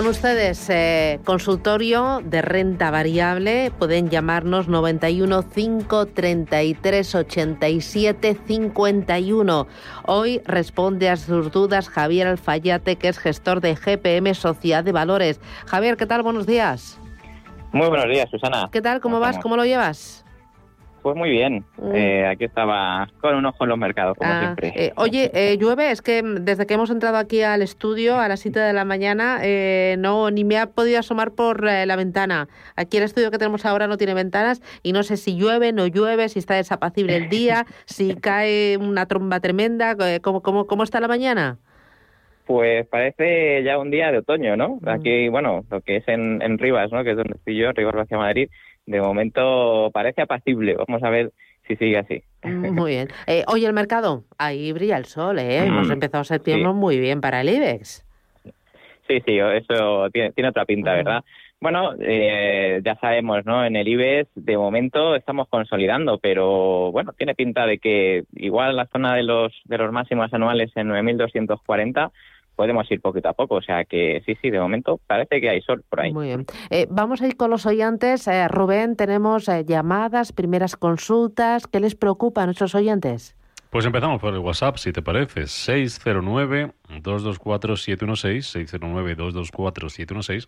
Con ustedes, eh, consultorio de renta variable, pueden llamarnos 91 533 87 51. Hoy responde a sus dudas Javier Alfayate, que es gestor de GPM Sociedad de Valores. Javier, ¿qué tal? Buenos días. Muy buenos días, Susana. ¿Qué tal? ¿Cómo vas? ¿Cómo lo llevas? Pues muy bien. Mm. Eh, aquí estaba con un ojo en los mercados, como ah, siempre. Eh, oye, eh, llueve, es que desde que hemos entrado aquí al estudio a las 7 de la mañana, no ni me ha podido asomar por la ventana. Aquí el estudio que tenemos ahora no tiene ventanas y no sé si llueve, no llueve, si está desapacible el día, si cae una tromba tremenda. ¿Cómo, cómo, cómo está la mañana? Pues parece ya un día de otoño, ¿no? Mm. Aquí, bueno, lo que es en, en Rivas, ¿no? Que es donde estoy yo, Rivas hacia Madrid de momento parece apacible. Vamos a ver si sigue así. Mm, muy bien. Eh, oye, el mercado, ahí brilla el sol, ¿eh? Hemos mm, empezado septiembre muy bien para el IBEX. Sí, sí, eso tiene, tiene otra pinta, ¿verdad? Bueno, eh, ya sabemos, ¿no? En el IBEX de momento estamos consolidando, pero bueno, tiene pinta de que igual la zona de los de los máximos anuales en 9.240 podemos ir poquito a poco. O sea que sí, sí, de momento parece que hay sol por ahí. Muy bien. Eh, vamos a ir con los oyentes. Eh, Rubén, tenemos eh, llamadas, primeras consultas. ¿Qué les preocupa a nuestros oyentes? Pues empezamos por el WhatsApp, si te parece. 609-224-716, 609-224-716.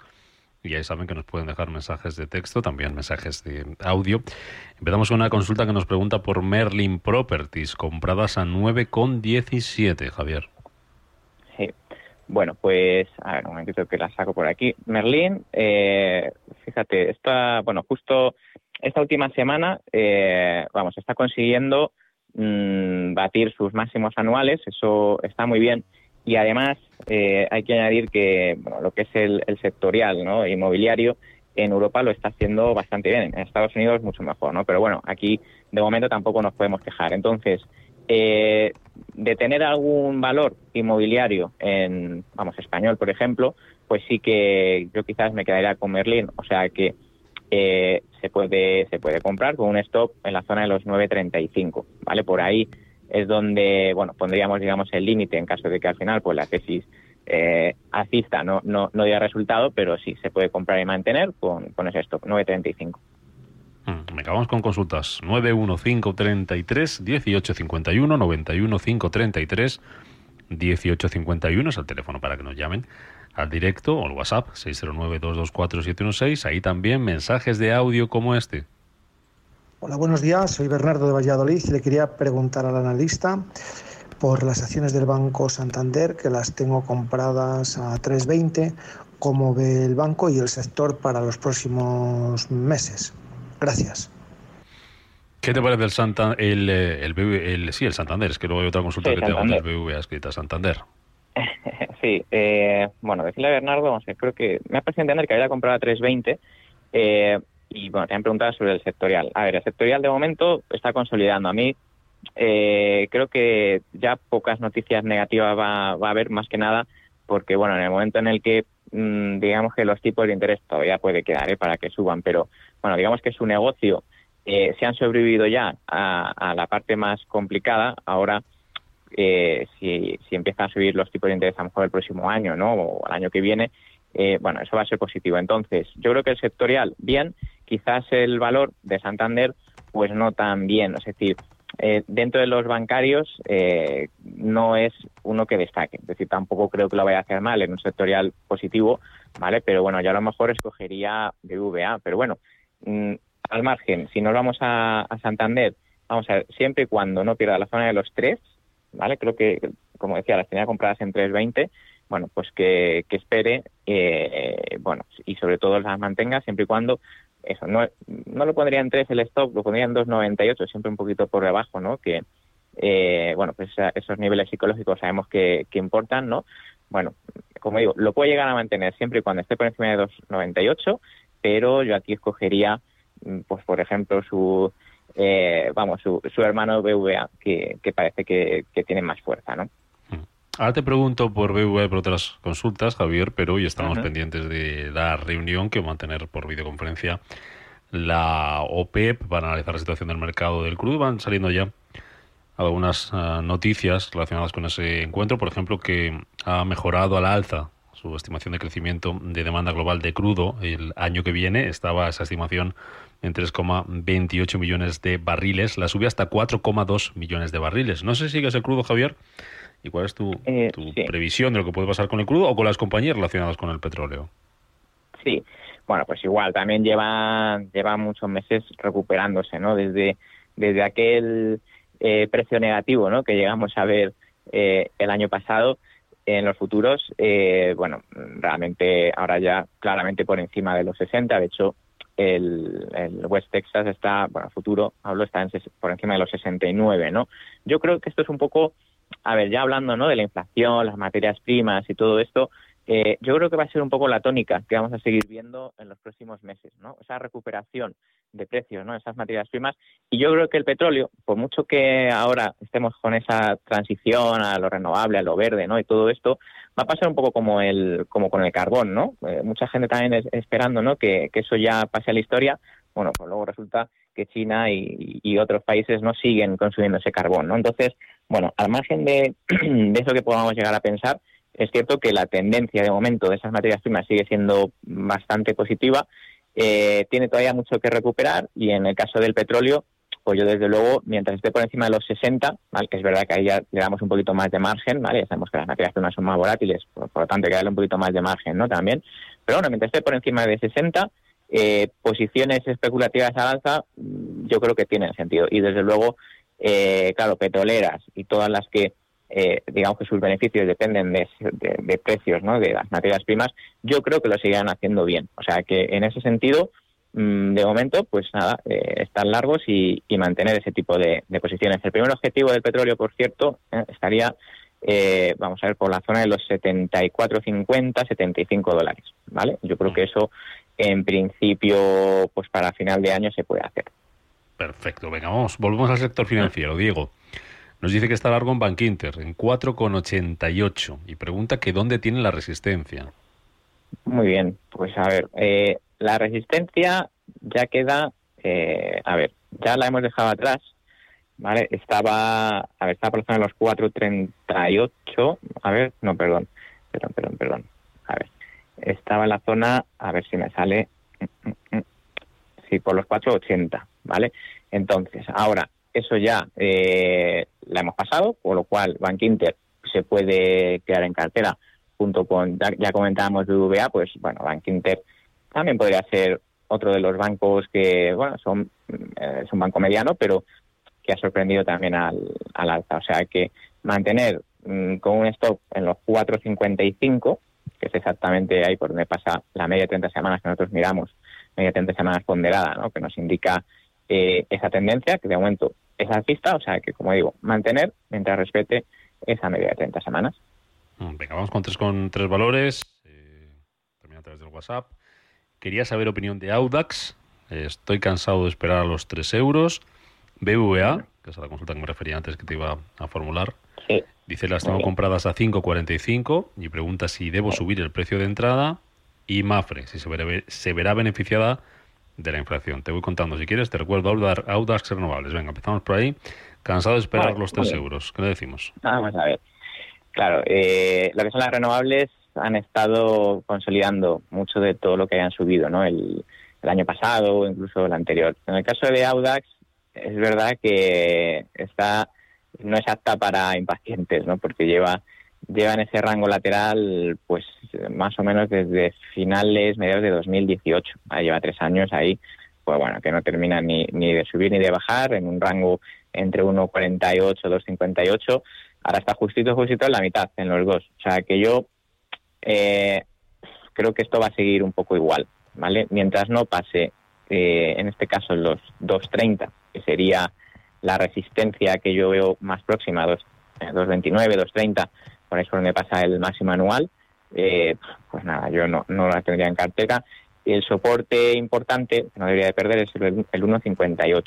Y ahí saben que nos pueden dejar mensajes de texto, también mensajes de audio. Empezamos con una consulta que nos pregunta por Merlin Properties, compradas a 9,17, Javier. Bueno, pues, a ver, un momentito que la saco por aquí. Merlín, eh, fíjate, esta, bueno, justo esta última semana, eh, vamos, está consiguiendo mm, batir sus máximos anuales, eso está muy bien. Y además eh, hay que añadir que bueno, lo que es el, sectorial ¿no? inmobiliario en Europa lo está haciendo bastante bien, en Estados Unidos mucho mejor, ¿no? Pero bueno, aquí de momento tampoco nos podemos quejar. Entonces, eh, de tener algún valor inmobiliario en, vamos, español, por ejemplo, pues sí que yo quizás me quedaría con Merlin. O sea que eh, se puede se puede comprar con un stop en la zona de los 9.35, ¿vale? Por ahí es donde, bueno, pondríamos, digamos, el límite en caso de que al final, pues la tesis eh, alcista no, no, no diera resultado, pero sí se puede comprar y mantener con, con ese stop, 9.35. Mm, acabamos con consultas. 91533 1851 91533 1851 es el teléfono para que nos llamen al directo o al WhatsApp 609-224-716. Ahí también mensajes de audio como este. Hola, buenos días. Soy Bernardo de Valladolid le quería preguntar al analista por las acciones del Banco Santander, que las tengo compradas a 3.20, cómo ve el banco y el sector para los próximos meses. Gracias. ¿Qué te parece el, Santa, el, eh, el, sí, el Santander? Es que luego hay otra consulta que tengo del BBVA escrita, Santander. sí, eh, bueno, decirle a Bernardo, creo que me ha parecido entender que había comprado a 320 eh, y bueno, te han preguntado sobre el sectorial. A ver, el sectorial de momento está consolidando. A mí eh, creo que ya pocas noticias negativas va, va, a haber, más que nada, porque bueno, en el momento en el que mm, digamos que los tipos de interés todavía puede quedar ¿eh? para que suban, pero bueno, digamos que su negocio eh, se han sobrevivido ya a, la parte más complicada, ahora eh, si, si empiezan a subir los tipos de interés a lo mejor el próximo año, ¿no? O el año que viene, eh, bueno, eso va a ser positivo. Entonces, yo creo que el sectorial, bien, quizás el valor de Santander, pues no tan bien. Es decir, eh, dentro de los bancarios eh, no es uno que destaque. Es decir, tampoco creo que lo vaya a hacer mal en un sectorial positivo, ¿vale? Pero bueno, yo a lo mejor escogería BVA. Pero bueno, Mm, al margen, si nos vamos a, Santander, vamos a ver, siempre y cuando no pierda la zona de los tres, ¿vale? Creo que, como decía, las tenía compradas en 3.20, bueno, pues que, espere, eh, bueno, y sobre todo las mantenga siempre y cuando, eso, no, no lo pondría en 3 el stop, lo pondría en 2.98, siempre un poquito por debajo, ¿no? Que, eh, bueno, pues esos niveles psicológicos sabemos que, que importan, ¿no? Bueno, como digo, lo puede llegar a mantener siempre y cuando esté por encima de 2.98 pero yo aquí escogería, mm, pues por ejemplo, su, eh, vamos, su, su hermano BVA, que, que parece que, que, tiene más fuerza, ¿no? Ahora te pregunto por BV por otras consultas, Javier, pero hoy estamos pendientes de la reunión que va a mantener por videoconferencia la OPEP para analizar la situación del mercado del crudo. Van saliendo ya algunas ah, noticias relacionadas con ese encuentro, por ejemplo, que ha mejorado a la alza su estimación de crecimiento de demanda global de crudo el año que viene. Estaba esa estimación en 3,28 millones de barriles, la sube hasta 4,2 millones de barriles. No sé si sigues el crudo, Javier. ¿Y cuál es tu, eh, previsión de lo que puede pasar con el crudo o con las compañías relacionadas con el petróleo? Sí, bueno, pues igual, también lleva, lleva muchos meses recuperándose, ¿no? Desde, desde aquel eh, precio negativo, ¿no? Que llegamos a ver eh, el año pasado en los futuros, bueno, realmente ahora ya claramente por encima de los 60, de hecho el, West Texas está, bueno, futuro, hablo, está por encima de los 69, ¿no? Yo creo que esto es un poco a ver, ya hablando ¿no? de la inflación, las materias primas y todo esto, eh, yo creo que va a ser un poco la tónica que vamos a seguir viendo en los próximos meses, ¿no? Esa recuperación de precios, ¿no? Esas materias primas. Y yo creo que el petróleo, por mucho que ahora estemos con esa transición a lo renovable, a lo verde, ¿no? Y todo esto, va a pasar un poco como el, como con el carbón, ¿no? Eh, mucha gente también es, esperando, ¿no? Que, que eso ya pase a la historia. Bueno, pues luego resulta que China y, y, otros países no siguen consumiendo ese carbón, ¿no? Entonces, bueno, al margen de, eso que podamos llegar a pensar, es cierto que la tendencia de momento de esas materias primas sigue siendo bastante positiva. Eh, tiene todavía mucho que recuperar y en el caso del petróleo, pues yo desde luego, mientras esté por encima de los 60, ¿vale? que es verdad que ahí ya le damos un poquito más de margen, ¿vale? ya sabemos que las materias primas son más volátiles, por, lo tanto hay que darle un poquito más de margen ¿no? también. Pero bueno, mientras esté por encima de 60, eh, posiciones especulativas al alza, mm, yo creo que tienen sentido. Y desde luego, eh, claro, petroleras y todas las que, eh, digamos que sus beneficios dependen de, precios, ¿no? De las materias primas, yo creo que lo seguirán haciendo bien. O sea que en ese sentido, mm, de momento, pues nada, eh, estar largos y, mantener ese tipo de, posiciones. El primer objetivo del petróleo, por cierto, estaría, vamos a ver, por la zona de los 74,50, 75 dólares, ¿vale? Yo creo que eso, en principio, pues para final de año se puede hacer. Perfecto, venga, vamos, volvemos al sector financiero. Diego, nos dice que está largo en Bank Inter, en 4,88, y pregunta que dónde tiene la resistencia. Muy bien, pues a ver, eh, la resistencia ya queda, eh, a ver, ya la hemos dejado atrás, ¿vale? Estaba, a ver, estaba por la zona de los 4,38, a ver, no, perdón, perdón, perdón, perdón, a ver, estaba en la zona, a ver si me sale, mm, mm, mm, sí, por los 4,80, ¿vale? Entonces, ahora, eso ya eh, la hemos pasado, por lo cual Bank Inter se puede quedar en cartera junto con, ya, comentábamos BBVA, pues bueno, Bank Inter también podría ser otro de los bancos que, bueno, son eh, es un banco mediano, pero que ha sorprendido también al, al alza. O sea que mantener mm, con un stop en los 4.55, que es exactamente ahí por donde pasa la media de 30 semanas que nosotros miramos, media de 30 semanas ponderada, ¿no? que nos indica eh, esa tendencia, que de momento es alcista, o sea que, como digo, mantener mientras respete esa media de 30 semanas. Mm, venga, vamos con tres, con tres valores. Eh, también a través del WhatsApp. Quería saber opinión de Audax. Eh, estoy cansado de esperar a los 3 euros. BVA, que es la consulta que me refería antes que te iba a formular. Dice, las tengo compradas a 5.45 y pregunta si debo subir el precio de entrada. Y Mafre, si se se verá beneficiada de la inflación. Te voy contando, si quieres, te recuerdo Audax Renovables. Venga, empezamos por ahí. Cansado de esperar los 3 euros. ¿Qué le decimos? Vamos a ver. Claro, eh, lo que son las renovables han estado consolidando mucho de todo lo que hayan subido, ¿no? El, el año pasado o incluso el anterior. En el caso de Audax, es verdad que está no es apta para impacientes, ¿no? Porque lleva lleva en ese rango lateral, pues más o menos desde finales, mediados de 2018. Ahí lleva tres años ahí, pues bueno, que no termina ni, ni de subir ni de bajar, en un rango entre 1,48 2,58. Ahora está justito, justito en la mitad, en los dos. O sea que yo eh, creo que esto va a seguir un poco igual, ¿vale? Mientras no pase, eh, en este caso, los 2,30, que sería la resistencia que yo veo más próxima, 2,29, 2,30, por eso me pasa el máximo anual, eh, pues nada, yo no, no la tendría en cartera. Y el soporte importante, que no debería de perder, es el, 1,58.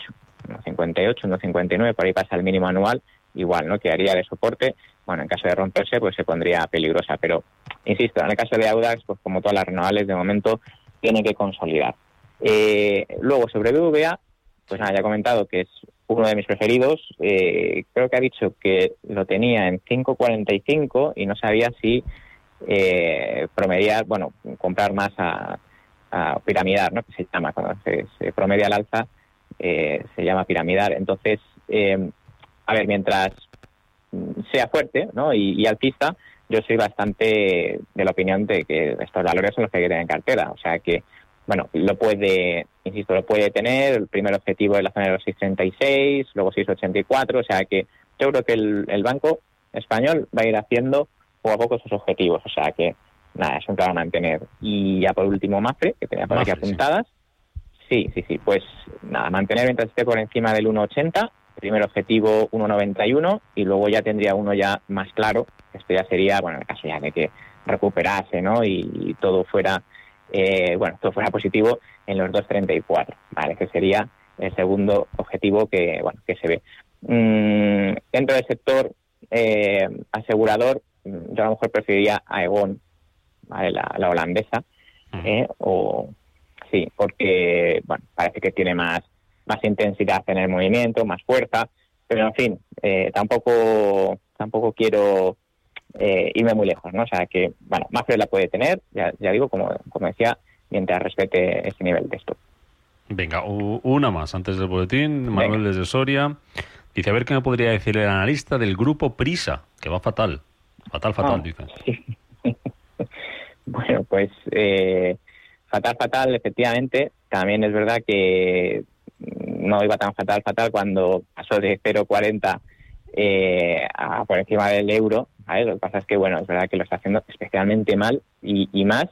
1,58, 1,59, por ahí pasa el mínimo anual, igual, ¿no? Quedaría de soporte bueno, en caso de romperse, pues se pondría peligrosa. Pero, insisto, en el caso de Audax, pues como todas las renovables, de momento tiene que consolidar. Eh, luego, sobre BVA, pues nada, ya he comentado que es uno de mis preferidos. Eh, creo que ha dicho que lo tenía en 5.45 y no sabía si eh, promediar, bueno, comprar más a, piramidar, ¿no? Que se llama, cuando se, promedia al alza, eh, se llama piramidar. Entonces, eh, a ver, mientras sea fuerte ¿no? y, y, alcista, yo soy bastante de la opinión de que estos valores son los que quieren en cartera. O sea que, bueno, lo puede, insisto, lo puede tener. El primer objetivo es la zona de los 6,36, luego 6,84. O sea que yo creo que el, el banco español va a ir haciendo poco a poco esos objetivos. O sea que, nada, es un plan a mantener. Y ya por último, Mafre, que tenía por aquí apuntadas. Sí. sí, sí, Pues nada, mantener mientras esté por encima del 1,80. Primer objetivo 1,91 y luego ya tendría uno ya más claro. Esto ya sería, bueno, en el caso ya de que recuperase, ¿no? Y, todo fuera, eh, bueno, todo fuera positivo en los 2,34, ¿vale? Que sería el segundo objetivo que, bueno, que se ve. Mm, dentro del sector eh, asegurador, yo a lo mejor preferiría a Egon, la, holandesa, eh, o sí, porque bueno, parece que tiene más, más intensidad en el movimiento, más fuerza, pero en fin, eh, tampoco, tampoco quiero eh, irme muy lejos, ¿no? O sea que, bueno, más la puede tener, ya, ya digo, como, como decía, mientras respete ese nivel de esto. Venga, una más antes del boletín. Manuel desde Soria dice: A ver qué me podría decir el analista del grupo Prisa, que va fatal. Fatal, fatal, ah, bueno, pues eh, fatal, fatal, efectivamente. También es verdad que no iba tan fatal, fatal cuando pasó de 0,40 eh, a por encima del euro. Lo que pasa es que, bueno, es verdad que lo está haciendo especialmente mal y, y más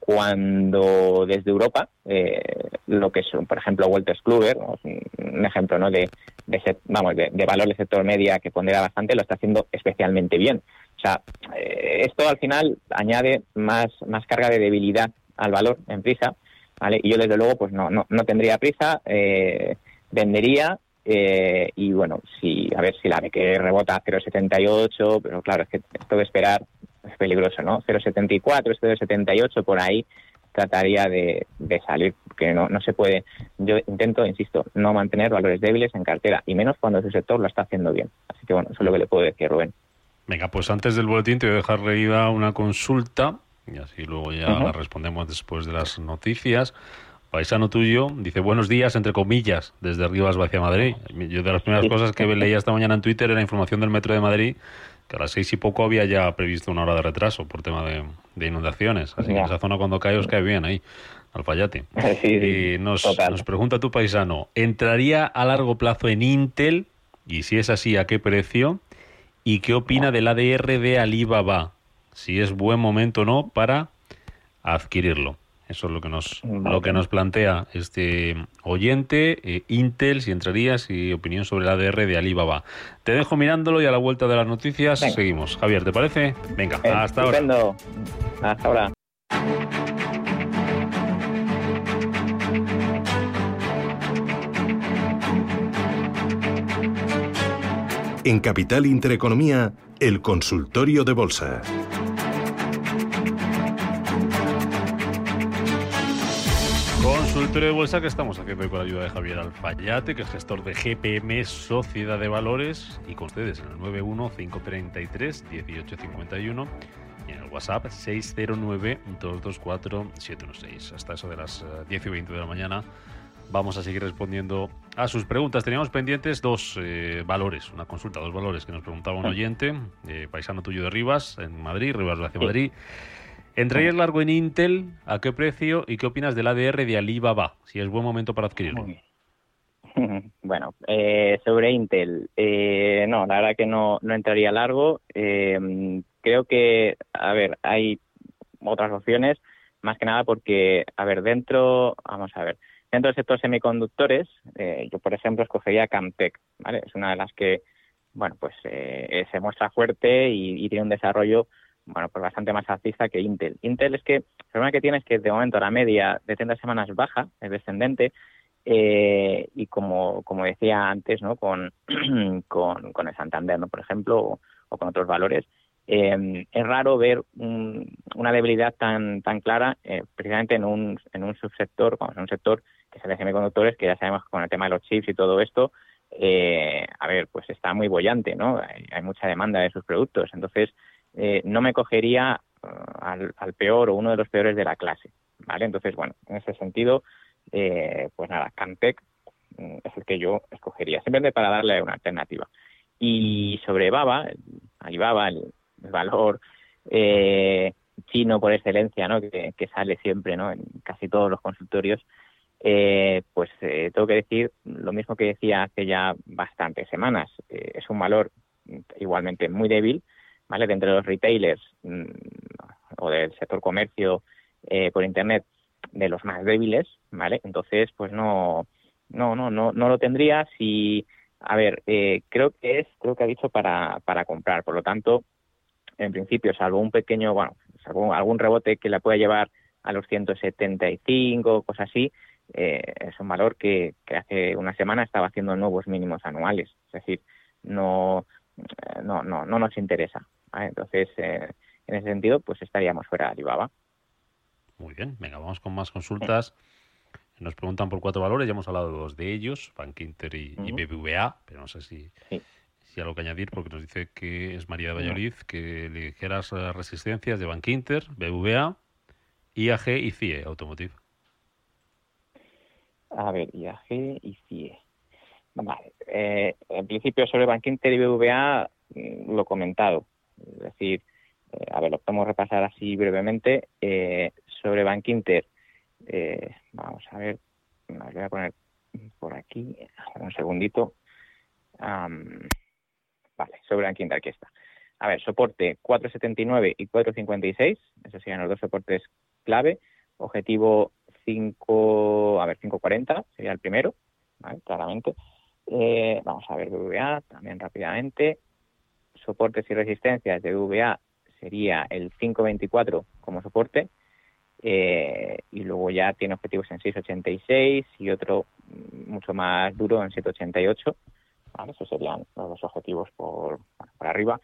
cuando desde Europa, eh, lo que son, por ejemplo, Walters Kluwer, un ejemplo ¿no? de, de, vamos, de, de valor del sector media que pondera bastante, lo está haciendo especialmente bien. O sea, eh, esto al final añade más, más carga de debilidad al valor en prisa, ¿vale? Y yo desde luego pues no, no, no tendría prisa, eh, vendería eh, y bueno, si a ver si la ve que rebota a 0,78, pero claro, es que esto de esperar es peligroso, ¿no? 0,74, esto de 78 por ahí trataría de, de salir, porque no, no se puede, yo intento, insisto, no mantener valores débiles en cartera, y menos cuando su sector lo está haciendo bien. Así que bueno, eso es lo que le puedo decir, Rubén. Venga, pues antes del boletín te voy a dejar leída una consulta y así luego ya la respondemos después de las noticias. Paisano tuyo dice buenos días, entre comillas, desde Rivas hacia Madrid. Yo de las primeras cosas que leía esta mañana en Twitter era información del Metro de Madrid, que a las seis y poco había ya previsto una hora de retraso por tema de, inundaciones. Así que esa zona cuando cae os cae bien ahí, al Fallate. y nos, nos pregunta tu paisano, ¿entraría a largo plazo en Intel? Y si es así, ¿a qué precio? y qué opina del ADR de Alibaba, si es buen momento o no para adquirirlo. Eso es lo que nos, lo que nos plantea este oyente, eh, Intel, si entrarías, y opinión sobre el ADR de Alibaba. Te dejo mirándolo y a la vuelta de las noticias seguimos. Javier, ¿te parece? Venga, hasta ahora. Hasta ahora. En Capital Intereconomía, el consultorio de bolsa. Consultorio de bolsa que estamos haciendo con la ayuda de Javier Alfayate, que es gestor de GPM Sociedad de Valores, y con ustedes en el 915331851 y en el WhatsApp 609224716. Hasta eso de las 10 y 20 de la mañana vamos a seguir respondiendo a sus preguntas. Teníamos pendientes dos eh, valores, una consulta, dos valores que nos preguntaba un oyente, eh, paisano tuyo de Rivas, en Madrid, Rivas de Madrid. ¿Entrarías largo en Intel? ¿A qué precio? ¿Y qué opinas del ADR de Alibaba? Si es buen momento para adquirirlo. Bueno, eh, sobre Intel, no, la verdad que no, no entraría largo. creo que, a ver, hay otras opciones, más que nada porque, a ver, dentro, vamos a ver, Dentro del sector semiconductores, eh, yo por ejemplo escogería Camtech, ¿vale? Es una de las que, bueno, pues eh, se muestra fuerte y, tiene un desarrollo, bueno, pues bastante más alcista que Intel. Intel es que, el problema que tiene es que de momento la media de 30 semanas baja, es descendente, eh, y como, como decía antes, ¿no? Con, con, con, el Santander, ¿no? Por ejemplo, o con otros valores, eh, es raro ver una debilidad tan tan clara eh, precisamente en un, en un subsector, vamos, en un sector que es de semiconductores, que ya sabemos que con el tema de los chips y todo esto, eh, a ver, pues está muy bollante, ¿no? Hay, mucha demanda de sus productos. Entonces, no me cogería al, al, peor o uno de los peores de la clase, ¿vale? Entonces, bueno, en ese sentido, pues nada, Cantec mm, es el que yo escogería, simplemente para darle una alternativa. Y sobre Baba, Alibaba, el, el valor eh, chino por excelencia, ¿no? Que, sale siempre, ¿no? En casi todos los consultorios. Eh, pues eh, tengo que decir lo mismo que decía hace ya bastantes semanas. es un valor igualmente muy débil, ¿vale? De los retailers mm, o del sector comercio por internet, de los más débiles, ¿vale? Entonces, pues no, no, no, no, no lo tendría si, a ver, creo que es, creo que ha dicho para, para comprar, por lo tanto, en principio, salvo un pequeño, bueno, salvo algún rebote que la pueda llevar a los 175, cosas así, eh, es un valor que, hace una semana estaba haciendo nuevos mínimos anuales. Es decir, no, eh, no, no, no nos interesa. Entonces, eh, en ese sentido, pues estaríamos fuera de Alibaba. Muy bien, venga, vamos con más consultas. Nos preguntan por cuatro valores, ya hemos hablado de dos de ellos, Bank Inter y, BBVA, pero no sé si y algo que añadir porque nos dice que es María de Valladolid, que le dijeras resistencias de Bank Inter, BVA, IAG y CIE Automotive. A ver, IAG y CIE. Vale. Eh, en principio sobre Bank Inter y BVA mm, lo he comentado. Es decir, eh, a ver, lo podemos repasar así brevemente. Eh, sobre Bank Inter, vamos a ver, me voy a poner por aquí, un segundito. Vale, sobre la quinta aquí está. A ver, soporte 479 y 456, esos serían los dos soportes clave. Objetivo 5, a ver, 540 sería el primero, claramente. Eh, vamos a ver VA también rápidamente. Soportes y resistencias de VA sería el 524 como soporte. Eh, y luego ya tiene objetivos en 686 y otro mucho más duro en 788 esos serían los objetivos por, arriba.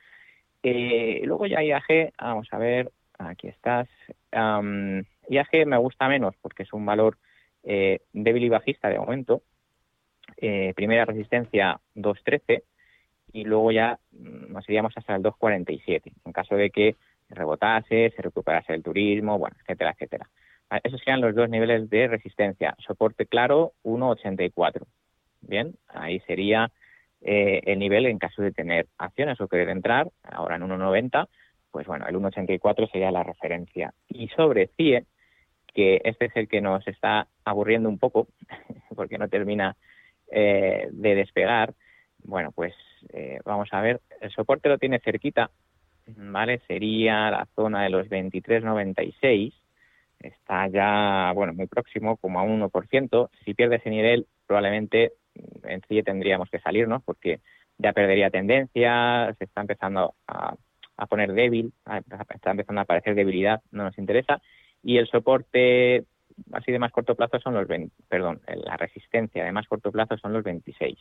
Eh, luego ya IAG, vamos a ver, aquí estás. IAG me gusta menos porque es un valor eh, débil y bajista de momento. Eh, primera resistencia 2.13 y luego ya mm, nos iríamos hasta el 2.47 en caso de que rebotase, se recuperase el turismo, bueno, etcétera, etcétera. Esos serían los dos niveles de resistencia. Soporte claro 1.84. Bien, ahí sería eh, el nivel en caso de tener acciones o querer entrar, ahora en 1,90, pues bueno, el 1,84 sería la referencia. Y sobre CIE, que este es el que nos está aburriendo un poco, porque no termina eh, de despegar, bueno, pues eh, vamos a ver, el soporte lo tiene cerquita, ¿vale? Sería la zona de los 23,96, está ya, bueno, muy próximo, como a 1%. Si pierde ese nivel, probablemente en sí tendríamos que salirnos porque ya perdería tendencia, se está empezando a, poner débil, está empezando a aparecer debilidad, no nos interesa. Y el soporte así de más corto plazo son los 20, perdón, la resistencia de más corto plazo son los 26,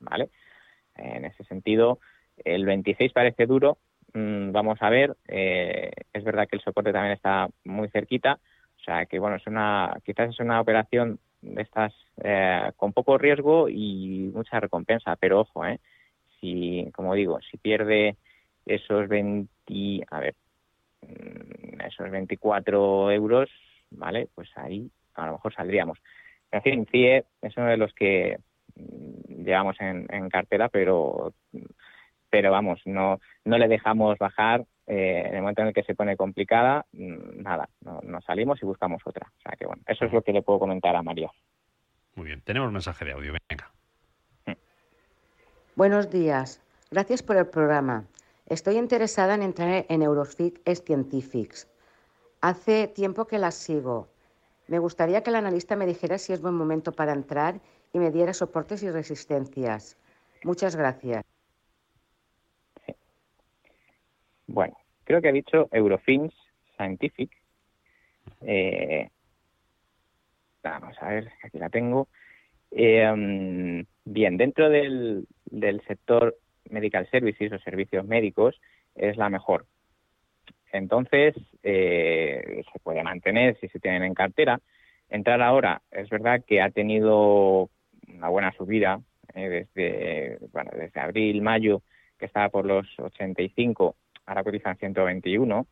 ¿vale? En ese sentido, el 26 parece duro, mm, vamos a ver, eh, es verdad que el soporte también está muy cerquita, o sea que bueno, es una, quizás es una operación de estas eh, con poco riesgo y mucha recompensa, pero ojo, eh, si, como digo, si pierde esos 20, a ver, mm, esos 24 euros, ¿vale? Pues ahí a lo mejor saldríamos. En fin, CIE es uno de los que llevamos en, cartera, pero pero vamos, no, no le dejamos bajar. Eh, en el momento en el que se pone complicada, mm, nada, no, nos salimos y buscamos otra. O sea que bueno, eso es lo que le puedo comentar a María. Muy bien, tenemos un mensaje de audio, venga. Buenos días, gracias por el programa. Estoy interesada en entrar en Eurofit Scientifics. Hace tiempo que las sigo. Me gustaría que el analista me dijera si es buen momento para entrar y me diera soportes y resistencias. Muchas gracias. Bueno, creo que ha dicho Eurofins Scientific. Eh, vamos a ver, aquí la tengo. Eh, bien, dentro del, del sector medical services o servicios médicos es la mejor. Entonces, eh, se puede mantener si se tienen en cartera. Entrar ahora, es verdad que ha tenido una buena subida eh, desde, bueno, desde abril, mayo, que estaba por los 85, ahora cotizan 121.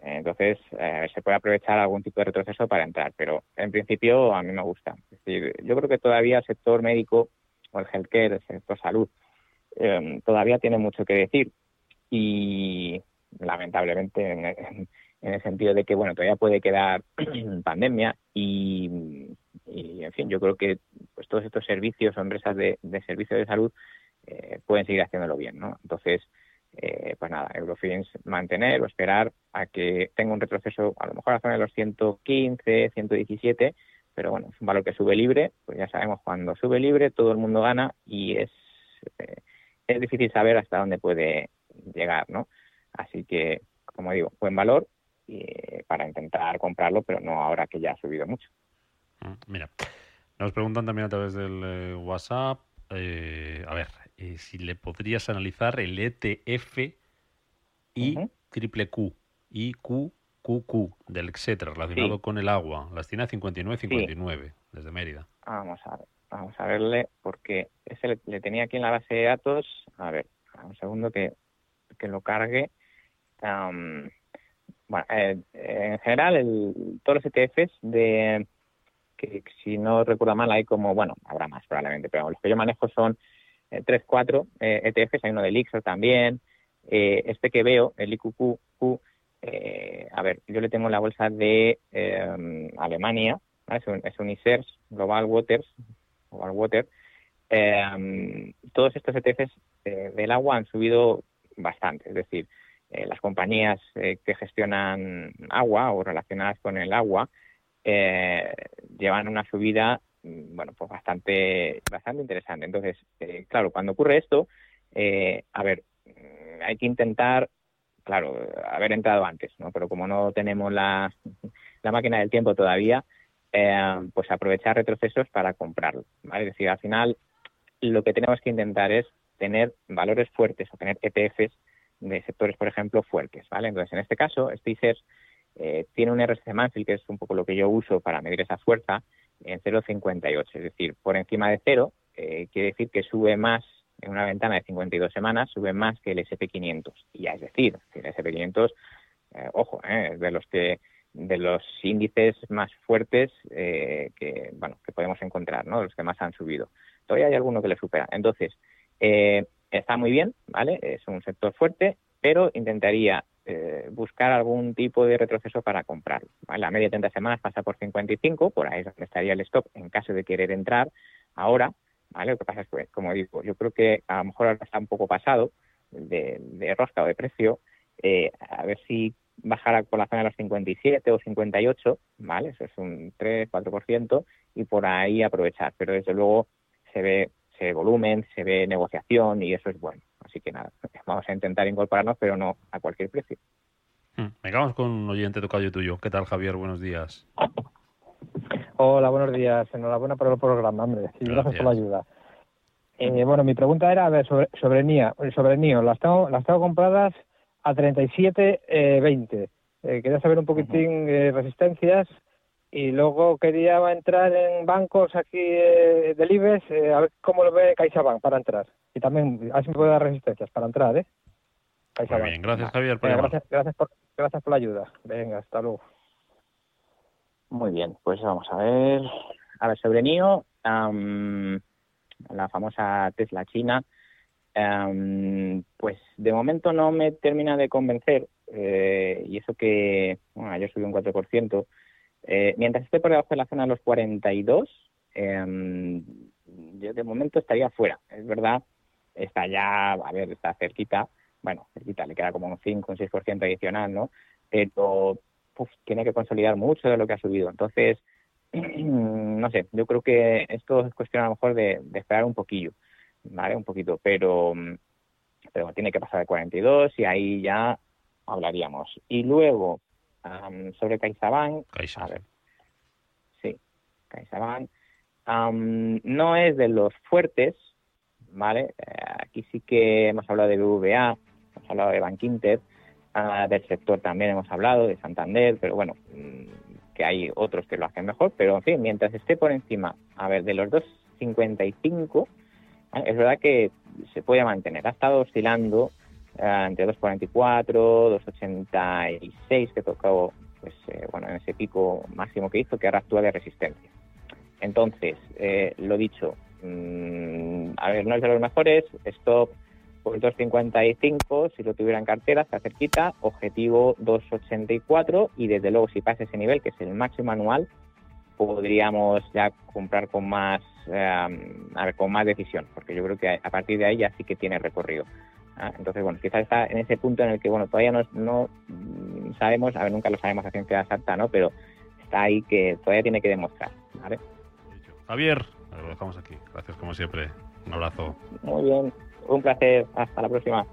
Entonces, eh, se puede aprovechar algún tipo de retroceso para entrar, pero en principio a mí me gusta. Es decir, yo creo que todavía el sector médico o el healthcare, el sector salud, eh, todavía tiene mucho que decir y lamentablemente en, el sentido de que bueno todavía puede quedar pandemia y, en fin yo creo que pues todos estos servicios o empresas de, de servicios de salud eh, pueden seguir haciéndolo bien no entonces eh, pues nada, Eurofins mantener o esperar a que tenga un retroceso a lo mejor a la zona de los 115, 117, pero bueno, es un valor que sube libre, pues ya sabemos cuando sube libre todo el mundo gana y es, eh, es difícil saber hasta dónde puede llegar, ¿no? Así que, como digo, buen valor eh, para intentar comprarlo, pero no ahora que ya ha subido mucho. Mm, mira, nos preguntan también a través del WhatsApp, a ver, eh, si le podrías analizar el ETF y triple Q y QQQ del etcétera relacionado con el agua. Las tiene a 59.59 desde Mérida. Vamos a ver, vamos a verle porque ese le, tenía aquí en la base de datos. A ver, un segundo que, que lo cargue. bueno, eh, en general, el, todos los ETFs de que si no recuerdo mal hay como, bueno, habrá más probablemente, pero los que yo manejo son eh, tres, cuatro eh, ETFs, hay uno de Elixir también, eh, este que veo, el IQQ, a ver, yo le tengo la bolsa de Alemania, es, un, es un ICERS, Global Waters, Global Water, todos estos ETFs del agua han subido bastante, es decir, las compañías que gestionan agua o relacionadas con el agua llevan una subida Mm, bueno, pues bastante, bastante interesante. Entonces, eh, claro, cuando ocurre esto, eh, a ver, mm, hay que intentar, claro, haber entrado antes, ¿no? Pero como no tenemos la, la máquina del tiempo todavía, eh, pues aprovechar retrocesos para comprarlo, ¿vale? Es decir, al final lo que tenemos que intentar es tener valores fuertes o tener ETFs de sectores, por ejemplo, fuertes, ¿vale? Entonces, en este caso, Sticer eh, tiene un RSC Mansfield, que es un poco lo que yo uso para medir esa fuerza, en 0,58, es decir, por encima de cero, eh, quiere decir que sube más en una ventana de 52 semanas, sube más que el SP500. Y ya es decir, el SP500, eh, ojo, eh, de los que de los índices más fuertes eh, que bueno que podemos encontrar, ¿no? Los que más han subido. Todavía hay alguno que le supera. Entonces está muy bien, ¿vale? Es un sector fuerte, pero intentaría eh, buscar algún tipo de retroceso para comprarlo. La media de 30 semanas pasa por 55, por ahí es donde estaría el stop en caso de querer entrar ahora. ¿vale? Lo que pasa es que, como digo, yo creo que a lo mejor ahora está un poco pasado de, rosca o de precio. Eh, a ver si bajara por la zona de los 57 o 58, ¿vale? Eso es un 3-4%, y por ahí aprovechar. Pero desde luego se ve, se ve volumen, se ve negociación y eso es bueno. Así que nada, vamos a intentar incorporarnos, pero no a cualquier precio. Hmm. Venga, con un oyente tocayo tuyo. ¿Qué tal, Javier? Buenos días. Hola, buenos días. Enhorabuena por el programa, hombre. Y gracias, por la ayuda. Eh, bueno, mi pregunta era, a ver, sobre, sobre NIA, sobre NIO. Las tengo, las tengo compradas a 37.20. Eh, eh, quería saber un poquitín de resistencias y luego quería entrar en bancos aquí eh, del IBEX, eh, a ver cómo lo ve CaixaBank para entrar. Y también, a ver si me puede dar resistencias para entrar, ¿eh? Muy bien, gracias Javier por gracias, gracias, por, gracias por la ayuda. Venga, hasta luego. Muy bien, pues vamos a ver. A ver, sobre NIO, la famosa Tesla china, pues de momento no me termina de convencer. Eh, y eso que, bueno, ayer subió un 4%. Eh, mientras esté por debajo de la zona de los 42, eh, yo de momento estaría fuera. Es verdad, está ya, a ver, está cerquita, bueno, cerquita, le queda como un 5, un 6% adicional, ¿no? Pero tiene que consolidar mucho de lo que ha subido. Entonces, no sé, yo creo que esto es cuestión a lo mejor de, esperar un poquillo, ¿vale? Un poquito, pero, pero tiene que pasar de 42 y ahí ya hablaríamos. Y luego, sobre CaixaBank. A ver. Sí, CaixaBank. no es de los fuertes, ¿vale? Eh, aquí sí que hemos hablado de BVA, hemos hablado de Bankinter, ah, del sector también hemos hablado, de Santander, pero bueno, mm, que hay otros que lo hacen mejor, pero en fin, mientras esté por encima, a ver, de los 2,55, es verdad que se puede mantener. Ha estado oscilando eh, entre 2,44, 2,86 que tocó pues eh, bueno en ese pico máximo que hizo que ahora actúa de resistencia. Entonces, eh, lo dicho, mm, a ver, no es de los mejores, stop por 2.55, si lo tuviera en cartera, está cerquita, objetivo 2.84 y desde luego si pasa ese nivel, que es el máximo anual, podríamos ya comprar con más, a ver, con más decisión, porque yo creo que a partir de ahí ya sí que tiene recorrido. ¿ah? Entonces, bueno, quizás está en ese punto en el que, bueno, todavía no, no sabemos, a ver, nunca lo sabemos a ciencia exacta, ¿no? Pero está ahí que todavía tiene que demostrar, ¿vale? Javier, lo dejamos aquí. Gracias como siempre. Un abrazo. Muy bien. Un placer. Hasta la próxima.